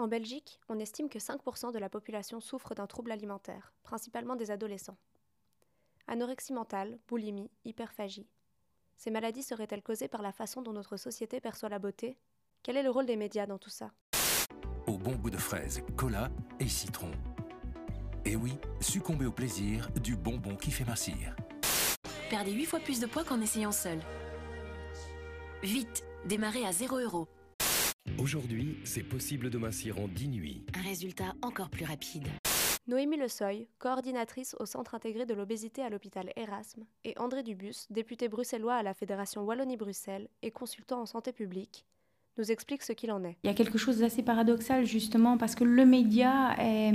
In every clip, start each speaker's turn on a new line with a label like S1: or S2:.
S1: En Belgique, on estime que 5% de la population souffre d'un trouble alimentaire, principalement des adolescents. Anorexie mentale, boulimie, hyperphagie. Ces maladies seraient-elles causées par la façon dont notre société perçoit la beauté? Quel est le rôle des médias dans tout ça?
S2: Au bon goût de fraise, cola et citron. Et oui, succomber au plaisir du bonbon qui fait mincir.
S3: Perdez 8 fois plus de poids qu'en essayant seul. Vite, démarrez à 0 euros.
S4: Aujourd'hui, c'est possible de mincir en 10 nuits.
S3: Un résultat encore plus rapide.
S1: Noémie Le Seuil, coordinatrice au Centre intégré de l'obésité à l'hôpital Erasme, et André Dubus, député bruxellois à la Fédération Wallonie-Bruxelles et consultant en santé publique, explique ce qu'il en est.
S5: Il y a quelque chose d'assez paradoxal justement parce que le média est,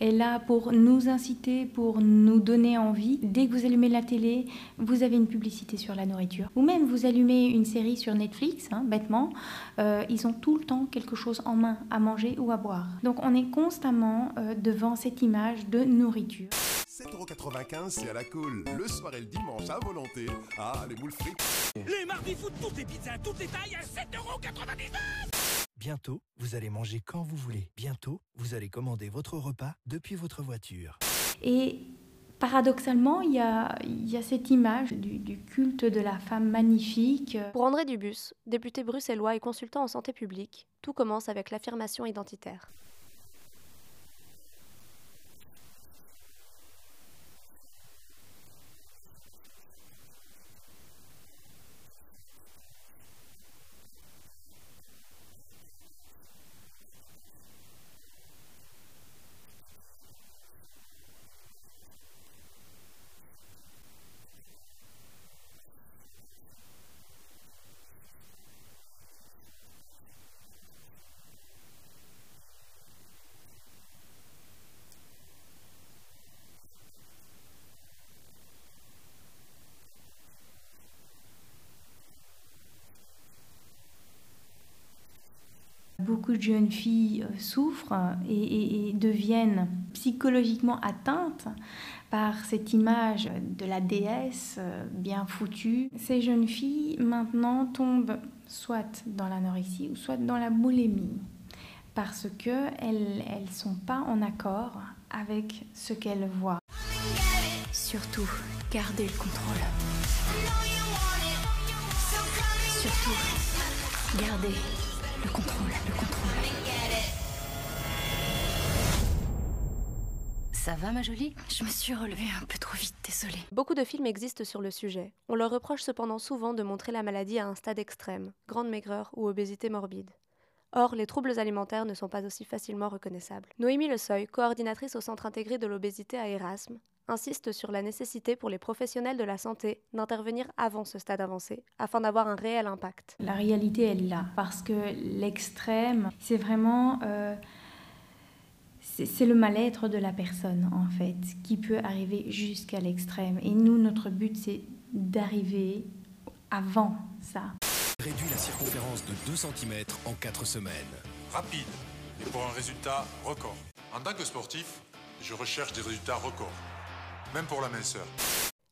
S5: est, là pour nous inciter, pour nous donner envie. Dès que vous allumez la télé, vous avez une publicité sur la nourriture. Ou même vous allumez une série sur Netflix, hein, bêtement, euh, ils ont tout le temps quelque chose en main à manger ou à boire. Donc on est constamment euh, devant cette image de nourriture.
S6: 7,95€ c'est à la cool. Le soir et le dimanche à volonté. Ah, les moules frites.
S7: Les mardis foot, toutes les pizzas, toutes les tailles à 7,99€
S8: Bientôt, vous allez manger quand vous voulez. Bientôt, vous allez commander votre repas depuis votre voiture.
S5: Et paradoxalement, il y a, il y a cette image du, du, culte de la femme magnifique.
S1: Pour André Dubus, député bruxellois et consultant en santé publique, tout commence avec l'affirmation identitaire.
S5: De jeunes filles souffrent et, deviennent psychologiquement atteintes par cette image de la déesse bien foutue. Ces jeunes filles maintenant tombent soit dans l'anorexie ou soit dans la boulimie parce qu'elles ne sont pas en accord avec ce qu'elles voient.
S3: Surtout, gardez le contrôle. Surtout, gardez le contrôle, le contrôle. Ça va, ma jolie? Je me suis relevée un peu trop vite, désolée.
S1: Beaucoup de films existent sur le sujet. On leur reproche cependant souvent de montrer la maladie à un stade extrême, grande maigreur ou obésité morbide. Or, les troubles alimentaires ne sont pas aussi facilement reconnaissables. Noémie Le Seuil, coordinatrice au Centre intégré de l'obésité à Erasme, insiste sur la nécessité pour les professionnels de la santé d'intervenir avant ce stade avancé, afin d'avoir un réel impact.
S5: La réalité est là, parce que l'extrême, c'est vraiment... Euh, c'est le mal-être de la personne, en fait, qui peut arriver jusqu'à l'extrême. Et nous, notre but, c'est d'arriver avant ça.
S4: Réduit la circonférence de 2 cm en 4 semaines.
S6: Rapide et pour un résultat record. En tant que sportif, je recherche des résultats records, même pour la minceur.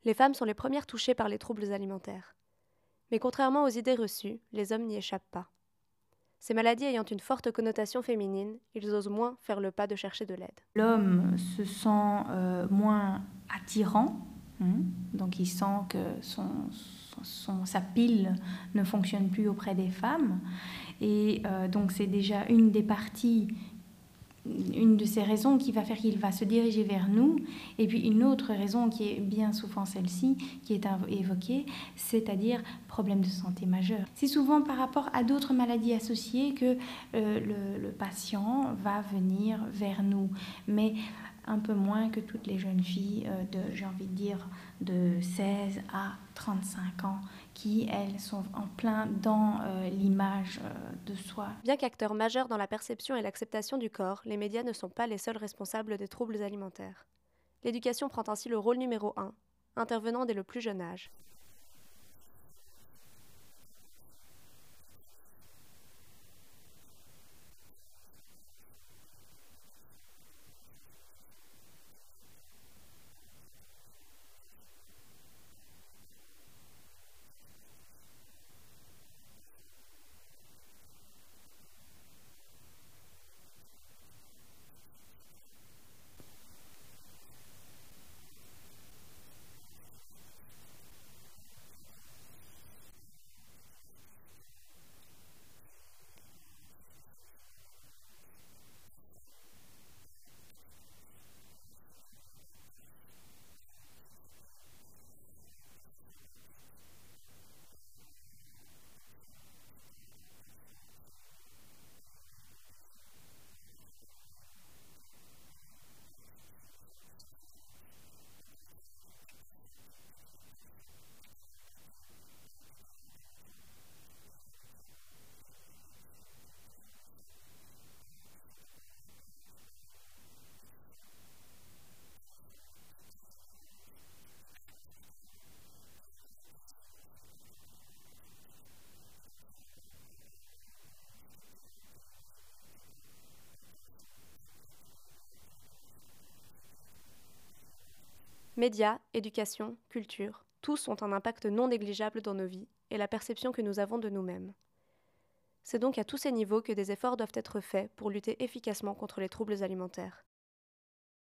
S1: Les femmes sont les premières touchées par les troubles alimentaires. Mais contrairement aux idées reçues, les hommes n'y échappent pas. Ces maladies ayant une forte connotation féminine, ils osent moins faire le pas de chercher de l'aide.
S5: L'homme se sent euh, moins attirant, hein, donc il sent que son, son, sa pile ne fonctionne plus auprès des femmes. Et euh, donc c'est déjà une des parties, une de ces raisons qui va faire qu'il va se diriger vers nous. Et puis une autre raison qui est bien souvent celle-ci, qui est évoquée, c'est-à-dire problème de santé majeur. C'est souvent par rapport à d'autres maladies associées que euh, le, le, patient va venir vers nous. Mais un peu moins que toutes les jeunes filles euh, de, j'ai envie de dire, de 16 à 35 ans, qui, elles, sont en plein dans euh, l'image euh, de soi.
S1: Bien qu'acteurs majeurs dans la perception et l'acceptation du corps, les médias ne sont pas les seuls responsables des troubles alimentaires. L'éducation prend ainsi le rôle numéro un, intervenant dès le plus jeune âge. Médias, éducation, culture, tous ont un impact non négligeable dans nos vies et la perception que nous avons de nous-mêmes. C'est donc à tous ces niveaux que des efforts doivent être faits pour lutter efficacement contre les troubles alimentaires.